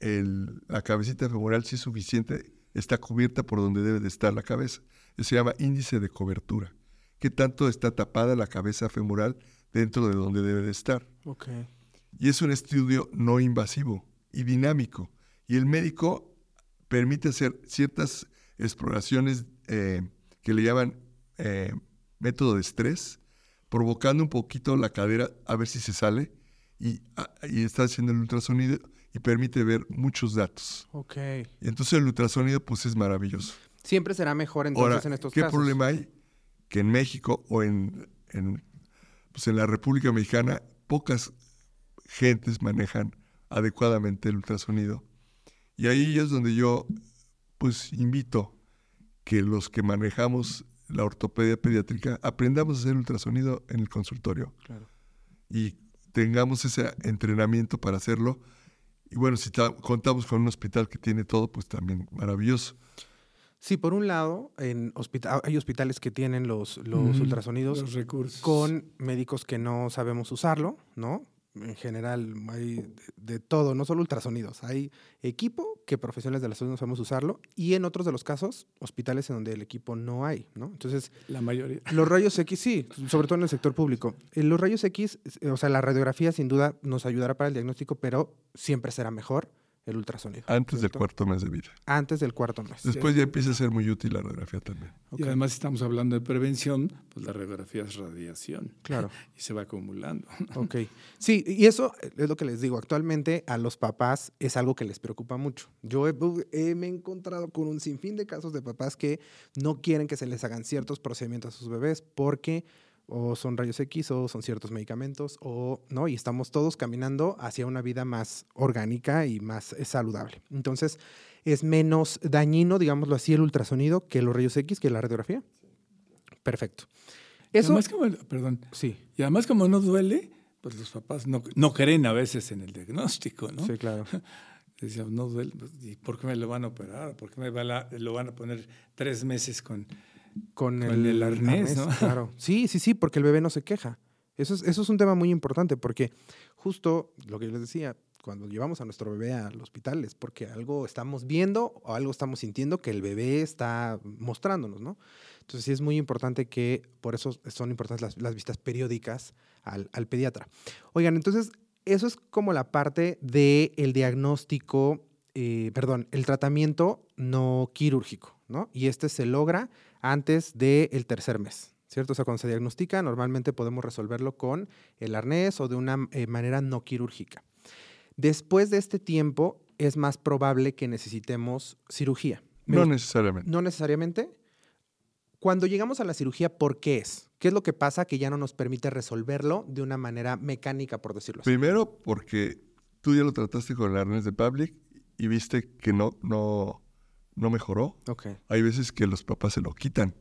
el- la cabecita femoral, si es suficiente, está cubierta por donde debe de estar la cabeza. Eso se llama índice de cobertura. ¿Qué tanto está tapada la cabeza femoral dentro de donde debe de estar? Ok. Y es un estudio no invasivo y dinámico. Y el médico permite hacer ciertas exploraciones eh, que le llaman eh, método de estrés, provocando un poquito la cadera a ver si se sale y, ah, y está haciendo el ultrasonido y permite ver muchos datos. Ok. Y entonces el ultrasonido pues es maravilloso. Siempre será mejor entonces Ahora, en estos ¿qué casos. problema hay? Que en México o en, en, pues en la República Mexicana pocas gentes manejan adecuadamente el ultrasonido. Y ahí es donde yo pues invito que los que manejamos la ortopedia pediátrica aprendamos a hacer ultrasonido en el consultorio Claro. y tengamos ese entrenamiento para hacerlo. Y bueno, si ta- contamos con un hospital que tiene todo, pues también maravilloso. Sí, por un lado, en hospita- hay hospitales que tienen los, los ultrasonidos Los recursos. con médicos que no sabemos usarlo, ¿no? En general hay de, de todo, no solo ultrasonidos. Hay equipo que profesionales de la salud no sabemos usarlo y en otros de los casos, hospitales en donde el equipo no hay, ¿no? Entonces, La mayoría. [laughs] los rayos X sí, sobre todo en el sector público. En los rayos X, o sea, la radiografía sin duda nos ayudará para el diagnóstico, pero siempre será mejor el ultrasonido. Antes del cuarto mes de vida. Antes del cuarto mes. Después ya empieza a ser muy útil la radiografía también. Y además, si estamos hablando de prevención, pues la radiografía es radiación Claro. [laughs] y se va acumulando. [laughs] Ok. Sí, y eso es lo que les digo. Actualmente a los papás es algo que les preocupa mucho. Yo he- he- me he encontrado con un sinfín de casos de papás que no quieren que se les hagan ciertos procedimientos a sus bebés porque o son rayos X o son ciertos medicamentos o no, y estamos todos caminando hacia una vida más orgánica y más eh, saludable. Entonces, es menos dañino, digámoslo así, el ultrasonido que los rayos X, que la radiografía. Perfecto. Eso, además, como, perdón, sí, y además como no duele, pues los papás no, no creen a veces en el diagnóstico, ¿no? sí, claro. [laughs] Decían, no duele, pues, ¿y por qué me lo van a operar? ¿Por qué me va la- lo van a poner tres meses con...? Con, Con el, el arnés, ¿no? Claro. [laughs] Sí, sí, sí, porque el bebé no se queja. Eso es, eso es un tema muy importante porque justo lo que yo les decía, cuando llevamos a nuestro bebé al hospital es porque algo estamos viendo o algo estamos sintiendo que el bebé está mostrándonos, ¿no? Entonces sí es muy importante que, por eso son importantes las, las visitas periódicas al, al pediatra. Oigan, entonces eso es como la parte del diagnóstico, eh, perdón, el tratamiento no quirúrgico, ¿no? Y este se logra antes del tercer mes, ¿cierto? O sea, cuando se diagnostica, normalmente podemos resolverlo con el arnés o de una eh, manera no quirúrgica. Después de este tiempo, es más probable que necesitemos cirugía. No necesariamente. no necesariamente. Cuando llegamos a la cirugía, ¿por qué es? ¿Qué es lo que pasa que ya no nos permite resolverlo de una manera mecánica, por decirlo así? Primero, porque tú ya lo trataste con el arnés de Public y viste que no, no, no mejoró. Ok. Hay veces que los papás se lo quitan.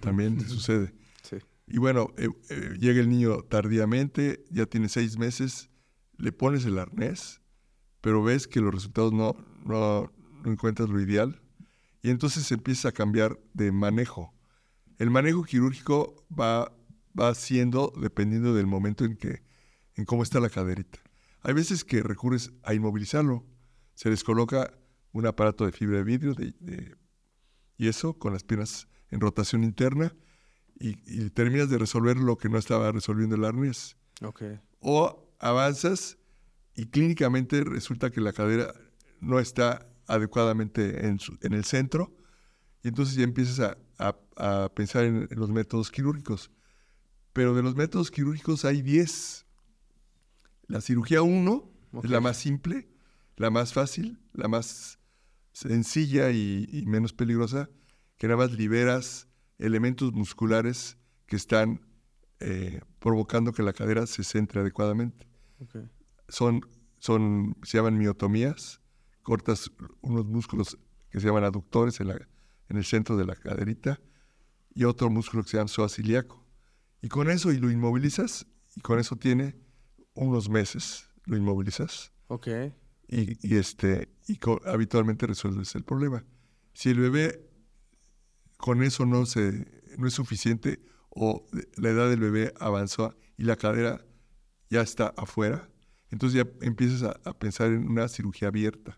También sucede. Sí. Y bueno, eh, eh, llega el niño tardíamente, ya tiene seis meses, le pones el arnés, pero ves que los resultados no, no, no encuentras lo ideal. Y entonces empieza a cambiar de manejo. El manejo quirúrgico va, va siendo dependiendo del momento en que, en cómo está la caderita. Hay veces que recurres a inmovilizarlo. Se les coloca un aparato de fibra de vidrio de, de- y eso con las piernas en rotación interna y, y terminas de resolver lo que no estaba resolviendo el arnés. Ok. O avanzas y clínicamente resulta que la cadera no está adecuadamente en, su- en el centro y entonces ya empiezas a, a- a pensar en, en los métodos quirúrgicos. Pero de los métodos quirúrgicos hay 10. La cirugía 1 Ok. es la más simple, la más fácil, la más sencilla y, y menos peligrosa, que nada más liberas elementos musculares que están eh, provocando que la cadera se centre adecuadamente. Son, son, se llaman miotomías, cortas unos músculos que se llaman aductores en, la- en el centro de la caderita y otro músculo que se llama psoas ilíaco. Y con eso y lo inmovilizas y con eso tiene unos meses, lo inmovilizas Ok. Y, y, este, y habitualmente resuelves el problema. Si el bebé con eso no, se, no es suficiente o la edad del bebé avanzó y la cadera ya está afuera, entonces ya empiezas a, a pensar en una cirugía abierta.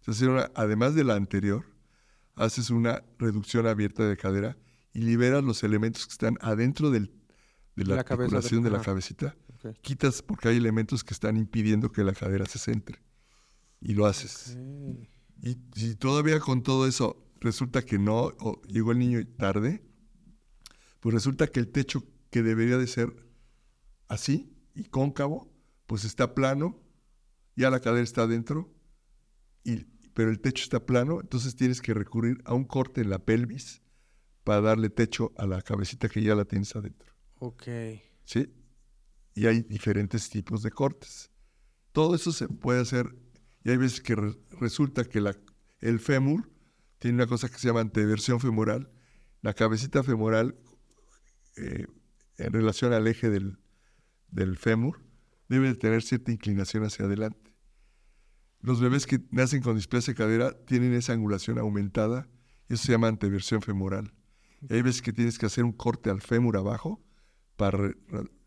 Entonces, una- además de la anterior, haces una reducción abierta de cadera y liberas los elementos que están adentro del, de la, La articulación de la cabecita. Ok. Quitas porque hay elementos que están impidiendo que la cadera se centre. Y lo haces. Y si todavía con todo eso resulta que no, o llegó el niño tarde, pues resulta que el techo que debería de ser así y cóncavo, pues está plano, ya la cadera está adentro, y, pero el techo está plano, entonces tienes que recurrir a un corte en la pelvis para darle techo a la cabecita que ya la tienes adentro. Ok. ¿sí? Y hay diferentes tipos de cortes. Todo eso se puede hacer y hay veces que re- resulta que la- el fémur tiene una cosa que se llama anteversión femoral. La cabecita femoral eh, en relación al eje del, del fémur debe de tener cierta inclinación hacia adelante. Los bebés que nacen con displasia de cadera tienen esa angulación aumentada y eso se llama anteversión femoral. Y hay veces que tienes que hacer un corte al fémur abajo para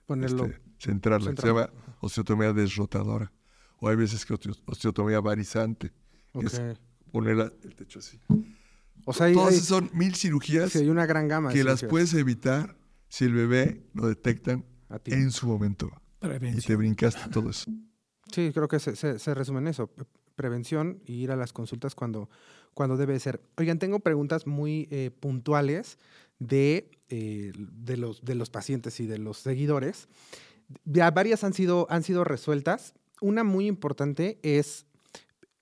Ponerlo este, centrarla, que se Centrarla. llama osteotomía desrotadora. O hay veces que osteo- osteotomía varizante, que es Ok. poner la- el techo así. O sea, hay, Todas hay- son mil cirugías sí, hay una gran gama. que las puedes evitar si el bebé lo detectan A ti. en su momento. Y te brincaste todo eso. Sí, creo que se, se- se resume en eso. Pre- Prevención y ir a las consultas cuando, cuando debe ser. Oigan, tengo preguntas muy eh, puntuales de, eh, de, los, de los pacientes y de los seguidores. Ya varias han sido, han sido resueltas. Una muy importante es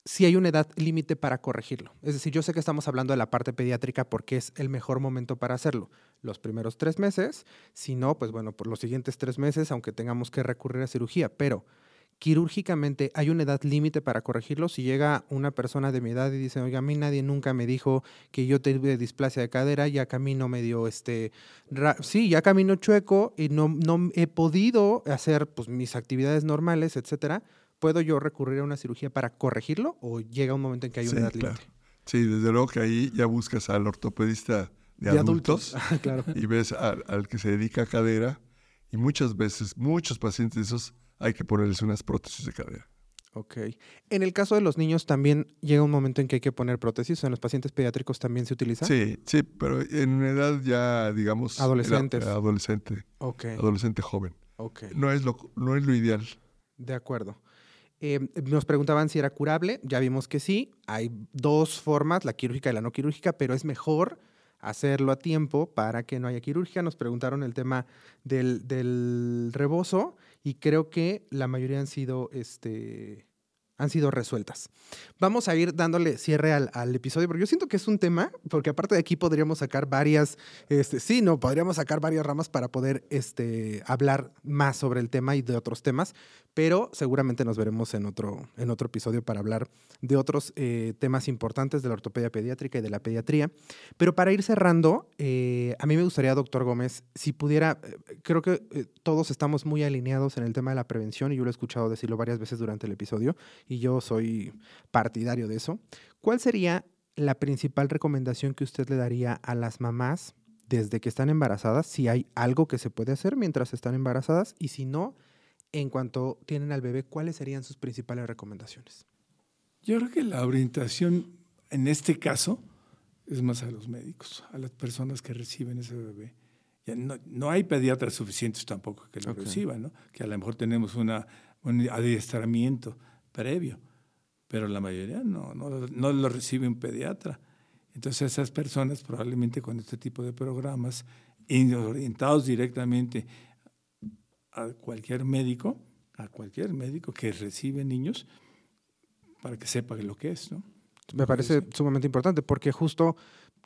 si hay una edad límite para corregirlo. Es decir, yo sé que estamos hablando de la parte pediátrica porque es el mejor momento para hacerlo. Los primeros tres meses, si no, pues bueno, por los siguientes tres meses, aunque tengamos que recurrir a cirugía, pero quirúrgicamente hay una edad límite para corregirlo. Si llega una persona de mi edad y dice, oiga, a mí nadie nunca me dijo que yo tuve displasia de cadera, ya camino medio, este, sí, ya camino chueco y no, no he podido hacer pues, mis actividades normales, etcétera. ¿Puedo yo recurrir a una cirugía para corregirlo o llega un momento en que hay una Sí, edad claro. límite? Sí, desde luego que ahí ya buscas al ortopedista de, De adultos, [laughs] claro. y ves al, al que se dedica a cadera y muchas veces, muchos pacientes de esos hay que ponerles unas prótesis de cadera. Ok. En el caso de los niños también llega un momento en que hay que poner prótesis. ¿En los pacientes pediátricos también se utiliza? Sí, sí, pero en una edad ya, digamos... Adolescentes. adolescente, Ok, adolescente joven. ok. No es lo, no es lo ideal. De acuerdo. Eh, nos preguntaban si era curable. Ya vimos que sí. Hay dos formas, la quirúrgica y la no quirúrgica, pero es mejor hacerlo a tiempo para que no haya quirúrgica. Nos preguntaron el tema del, del rebozo y creo que la mayoría han sido, este, han sido resueltas. Vamos a ir dándole cierre al, al episodio, porque yo siento que es un tema, porque aparte de aquí podríamos sacar varias, este, sí, no, podríamos sacar varias ramas para poder este, hablar más sobre el tema y de otros temas, pero seguramente nos veremos en otro, en otro episodio para hablar de otros eh, temas importantes de la ortopedia pediátrica y de la pediatría. Pero para ir cerrando, eh, a mí me gustaría, doctor Gómez, si pudiera, eh, creo que todos estamos muy alineados en el tema de la prevención y yo lo he escuchado decirlo varias veces durante el episodio y yo soy partidario de eso. ¿Cuál sería la principal recomendación que usted le daría a las mamás desde que están embarazadas? Si hay algo que se puede hacer mientras están embarazadas y si no, en cuanto tienen al bebé, ¿cuáles serían sus principales recomendaciones? Yo creo que la orientación en este caso es más a los médicos, a las personas que reciben ese bebé. Ya no, no hay pediatras suficientes tampoco que lo Ok. reciban, ¿no? que a lo mejor tenemos una, un adiestramiento previo, pero la mayoría no, no, no lo recibe un pediatra. Entonces esas personas probablemente con este tipo de programas orientados directamente a cualquier médico, a cualquier médico que recibe niños, para que sepa lo que es, ¿no? Me parece sumamente importante porque justo,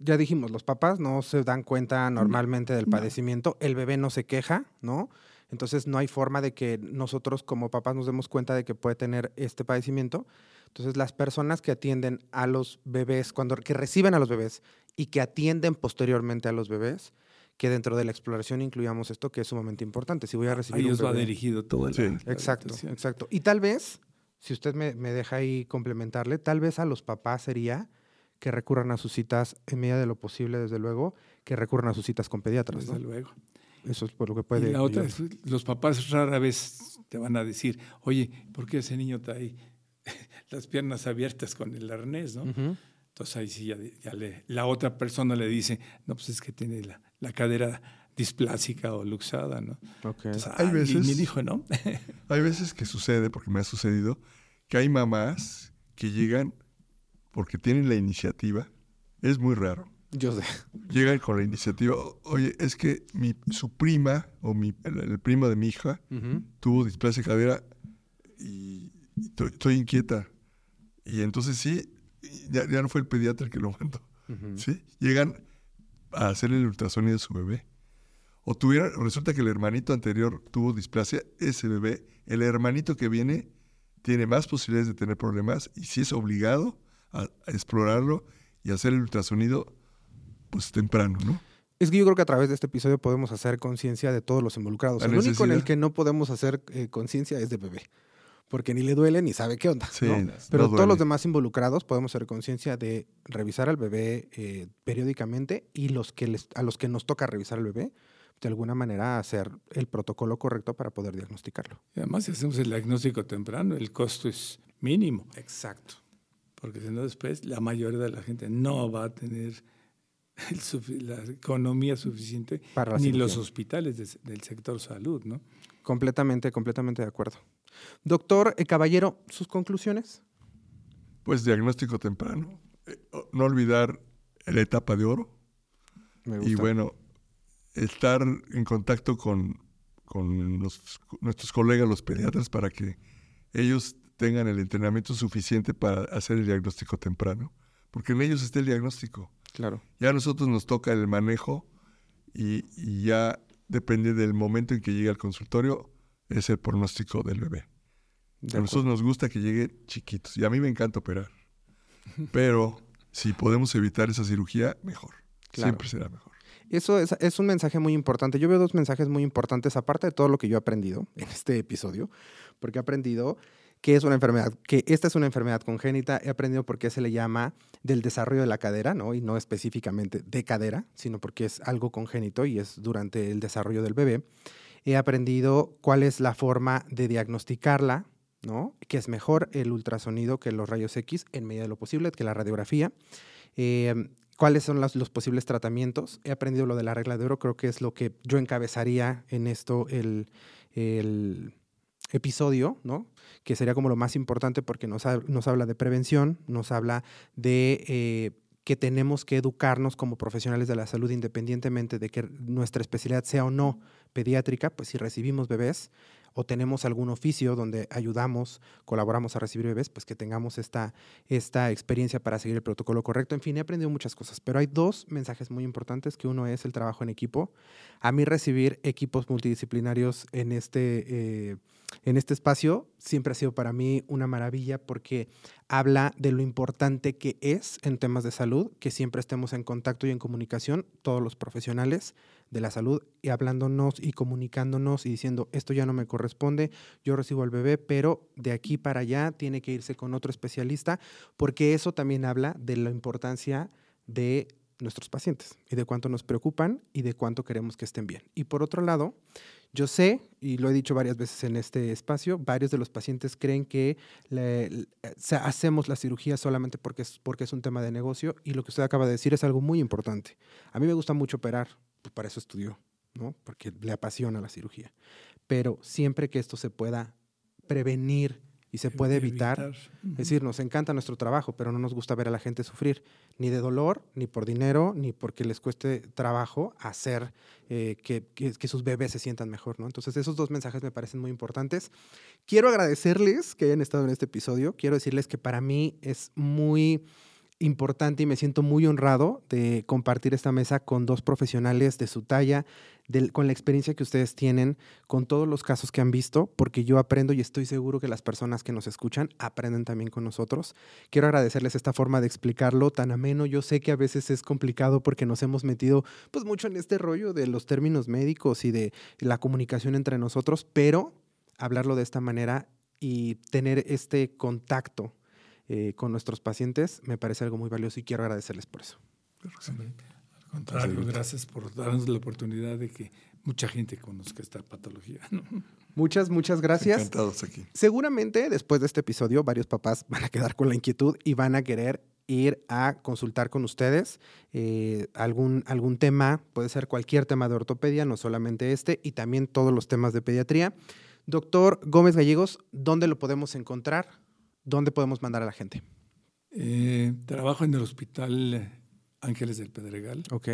ya dijimos, los papás no se dan cuenta normalmente del No. padecimiento, el bebé no se queja, ¿no? Entonces no hay forma de que nosotros como papás nos demos cuenta de que puede tener este padecimiento. Entonces las personas que atienden a los bebés, cuando que reciben a los bebés y que atienden posteriormente a los bebés, que dentro de la exploración incluyamos esto que es sumamente importante. Si voy a recibir A un ellos va dirigido todo. Sí. Exacto, exacto. Y tal vez, si usted me, me deja ahí complementarle, tal vez a los papás sería que recurran a sus citas en medida de lo posible, desde luego, que recurran a sus citas con pediatras. Desde ¿no? luego. Eso es por lo que Y puede. la otra ayudar. es, los papás rara vez te van a decir, oye, ¿por qué ese niño está [laughs] ahí las piernas abiertas con el arnés, no? Entonces ahí sí ya, ya le, la otra persona le dice, no, pues es que tiene la, la cadera displásica o luxada, ¿no? Ok. Entonces, Hay "Ay, veces- Mi hijo, ¿no? [laughs] Hay veces que sucede, porque me ha sucedido, que hay mamás que llegan porque tienen la iniciativa. Es muy raro. Yo sé. Llegan con la iniciativa. "O- Oye, es que mi, su prima o mi, el, el primo de mi hija tuvo displasia de cadera y, y to- estoy inquieta. Y entonces sí, ya, ya no fue el pediatra el que lo mandó. ¿sí? Llegan a hacer el ultrasonido de su bebé. O tuvieron, resulta que el hermanito anterior tuvo displasia, ese bebé, el hermanito que viene tiene más posibilidades de tener problemas y si es obligado a, a explorarlo y hacer el ultrasonido, pues temprano, ¿no? Es que yo creo que a través de este episodio podemos hacer conciencia de todos los involucrados. La el único en el que no podemos hacer eh, conciencia es de bebé. Porque ni le duele ni sabe qué onda. Sí, ¿no? no Pero todos los demás involucrados podemos hacer conciencia de revisar al bebé eh, periódicamente y los que les, a los que nos toca revisar al bebé, de alguna manera hacer el protocolo correcto para poder diagnosticarlo. Y además, si hacemos el diagnóstico temprano, el costo es mínimo. Exacto. Porque si no, después la mayoría de la gente no va a tener [laughs] la economía suficiente ni los hospitales del sector salud, ¿no? Completamente, completamente de acuerdo. Doctor eh, Caballero, ¿sus conclusiones? Pues diagnóstico temprano. Eh, no olvidar la etapa de oro. Y bueno, estar en contacto con, con nuestros colegas, los pediatras, para que ellos tengan el entrenamiento suficiente para hacer el diagnóstico temprano. Porque en ellos está el diagnóstico. Claro. Ya a nosotros nos toca el manejo y, ya depende del momento en que llegue al consultorio, es el pronóstico del bebé. a nosotros nos gusta que llegue chiquitos y a mí me encanta operar. [laughs] Pero si podemos evitar esa cirugía, mejor. Siempre será mejor. Eso es, es, un mensaje muy importante. Yo veo dos mensajes muy importantes, aparte de todo lo que yo he aprendido en este episodio, porque he aprendido que es una enfermedad, que esta es una enfermedad congénita. He aprendido por qué se le llama del desarrollo de la cadera, ¿no? Y no específicamente de cadera, sino porque es algo congénito y es durante el desarrollo del bebé. He aprendido cuál es la forma de diagnosticarla, ¿no? Que es mejor el ultrasonido que los rayos X en medida de lo posible, que la radiografía. Eh, cuáles son los, posibles tratamientos. He aprendido lo de la regla de oro, creo que es lo que yo encabezaría en esto el episodio, ¿no? que sería como lo más importante porque nos, nos habla de prevención, nos habla de eh, que tenemos que educarnos como profesionales de la salud independientemente de que nuestra especialidad sea o no pediátrica, pues si recibimos bebés, o tenemos algún oficio donde ayudamos, colaboramos a recibir bebés, pues que tengamos esta, esta experiencia para seguir el protocolo correcto. En fin, he aprendido muchas cosas, pero hay dos mensajes muy importantes, que uno es el trabajo en equipo. A mí recibir equipos multidisciplinarios en este, eh, en este espacio siempre ha sido para mí una maravilla porque habla de lo importante que es en temas de salud, que siempre estemos en contacto y en comunicación, todos los profesionales de la salud y hablándonos y comunicándonos y diciendo, esto ya no me corresponde, yo recibo al bebé, pero de aquí para allá tiene que irse con otro especialista, porque eso también habla de la importancia de nuestros pacientes y de cuánto nos preocupan y de cuánto queremos que estén bien. Y por otro lado, yo sé, y lo he dicho varias veces en este espacio, varios de los pacientes creen que hacemos la cirugía solamente porque es, porque es un tema de negocio y lo que usted acaba de decir es algo muy importante. A mí me gusta mucho operar, pues para eso estudió, ¿no? Porque le apasiona la cirugía. Pero siempre que esto se pueda prevenir y se puede evitar, es decir, nos encanta nuestro trabajo, pero no nos gusta ver a la gente sufrir, ni de dolor, ni por dinero, ni porque les cueste trabajo hacer eh, que, que, sus bebés se sientan mejor, ¿no? Entonces, esos dos mensajes me parecen muy importantes. Quiero agradecerles que hayan estado en este episodio. Quiero decirles que para mí es muy importante y me siento muy honrado de compartir esta mesa con dos profesionales de su talla, con la experiencia que ustedes tienen, con todos los casos que han visto, porque yo aprendo y estoy seguro que las personas que nos escuchan aprenden también con nosotros. Quiero agradecerles esta forma de explicarlo tan ameno. Yo sé que a veces es complicado porque nos hemos metido pues mucho en este rollo de los términos médicos y de la comunicación entre nosotros, pero hablarlo de esta manera y tener este contacto eh, con nuestros pacientes, me parece algo muy valioso y quiero agradecerles por eso. Al contrario, gracias por darnos la oportunidad de que mucha gente conozca esta patología. Muchas, muchas gracias. Encantados aquí. Seguramente después de este episodio varios papás van a quedar con la inquietud y van a querer ir a consultar con ustedes eh, algún, algún tema, puede ser cualquier tema de ortopedia, no solamente este, y también todos los temas de pediatría. Doctor Gómez Gallegos, ¿dónde lo podemos encontrar? ¿Dónde podemos mandar a la gente? Eh, trabajo en el Hospital Ángeles del Pedregal. Ok.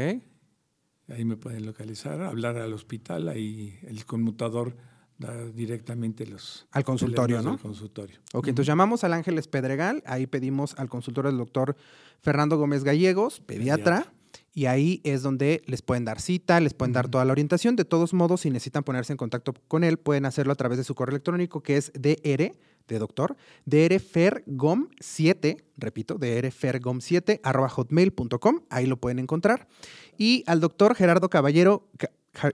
Ahí me pueden localizar, hablar al hospital, ahí el conmutador da directamente los... Al consultorio, ¿no? Al consultorio. Ok, entonces llamamos al Ángeles Pedregal, ahí pedimos al consultorio del doctor Fernando Gómez Gallegos, pediatra, y ahí es donde les pueden dar cita, les pueden dar toda la orientación. De todos modos, si necesitan ponerse en contacto con él, pueden hacerlo a través de su correo electrónico que es dr de doctor, drfergom7, repito, drfergom7, arroba hotmail.com, ahí lo pueden encontrar. Y al doctor Gerardo Caballero,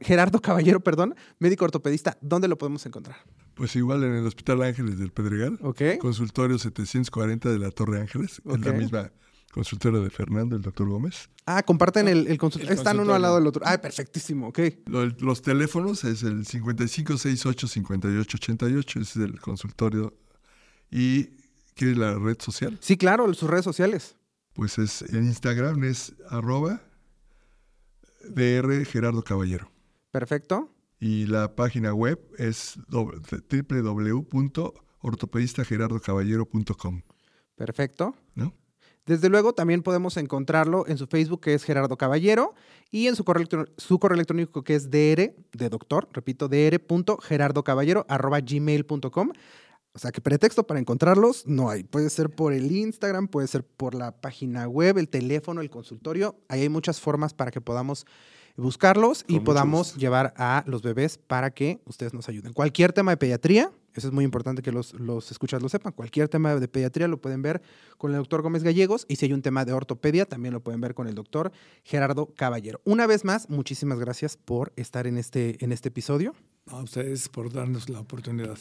Gerardo Caballero, perdón, médico ortopedista, ¿dónde lo podemos encontrar? Pues igual en el Hospital Ángeles del Pedregal, okay. consultorio 740 de la Torre Ángeles, en la misma consultorio de Fernando, el doctor Gómez. Ah, comparten el, el consultorio. El Están uno al lado del otro. Ah, perfectísimo, ok. Lo- los teléfonos es el 5568-5888, ese es el consultorio. ¿Y qué es la red social? Sí, claro, sus redes sociales. Pues es en Instagram es arroba DR Gerardo Caballero. Perfecto. Y la página web es www.ortopedistagerardocaballero.com. Perfecto. ¿no? Desde luego también podemos encontrarlo en su Facebook que es Gerardo Caballero y en su correo, electro- su correo electrónico que es dr, de doctor, repito, dr.gerardocaballero arroba gmail.com. O sea que pretexto para encontrarlos no hay. Puede ser por el Instagram, puede ser por la página web, el teléfono, el consultorio. Ahí hay muchas formas para que podamos buscarlos y podamos gusto. llevar a los bebés para que ustedes nos ayuden. Cualquier tema de pediatría, eso es muy importante que los, los escuchas lo sepan, cualquier tema de pediatría lo pueden ver con el doctor Gómez Gallegos y si hay un tema de ortopedia también lo pueden ver con el doctor Gerardo Caballero. Una vez más, muchísimas gracias por estar en este, en este episodio. A ustedes por darnos la oportunidad.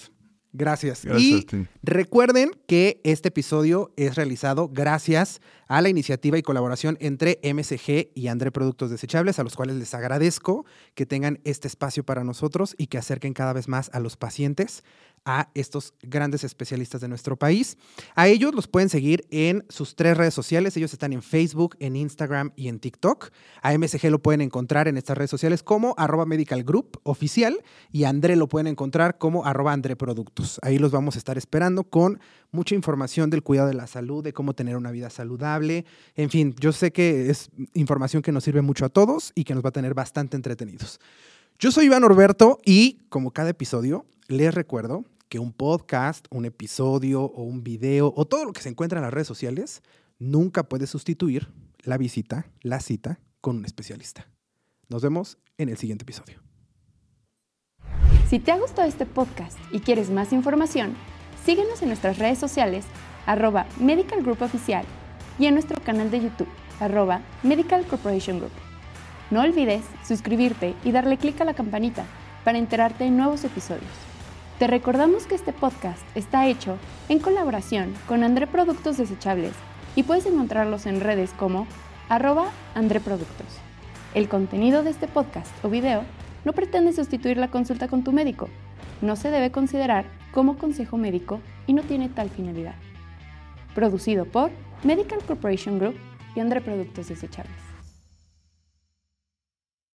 Gracias. Gracias y a ti. recuerden que este episodio es realizado gracias a la iniciativa y colaboración entre MSG y André Productos Desechables, a los cuales les agradezco que tengan este espacio para nosotros y que acerquen cada vez más a los pacientes a estos grandes especialistas de nuestro país. A ellos los pueden seguir en sus tres redes sociales. Ellos están en Facebook, en Instagram y en TikTok. A MSG lo pueden encontrar en estas redes sociales como arroba medical group oficial y a André lo pueden encontrar como arroba André Productos. Ahí los vamos a estar esperando con mucha información del cuidado de la salud, de cómo tener una vida saludable. En fin, yo sé que es información que nos sirve mucho a todos y que nos va a tener bastante entretenidos. Yo soy Iván Orberto y como cada episodio, les recuerdo que un podcast, un episodio o un video o todo lo que se encuentra en las redes sociales nunca puede sustituir la visita, la cita con un especialista. Nos vemos en el siguiente episodio. Si te ha gustado este podcast y quieres más información, síguenos en nuestras redes sociales, arroba Medical Group Oficial, y en nuestro canal de YouTube, arroba Medical Corporation Group. No olvides suscribirte y darle clic a la campanita para enterarte de nuevos episodios. Te recordamos que este podcast está hecho en colaboración con André Productos Desechables y puedes encontrarlos en redes como arroba André Productos. El contenido de este podcast o video no pretende sustituir la consulta con tu médico. No se debe considerar como consejo médico y no tiene tal finalidad. Producido por Medical Corporation Group y André Productos Desechables.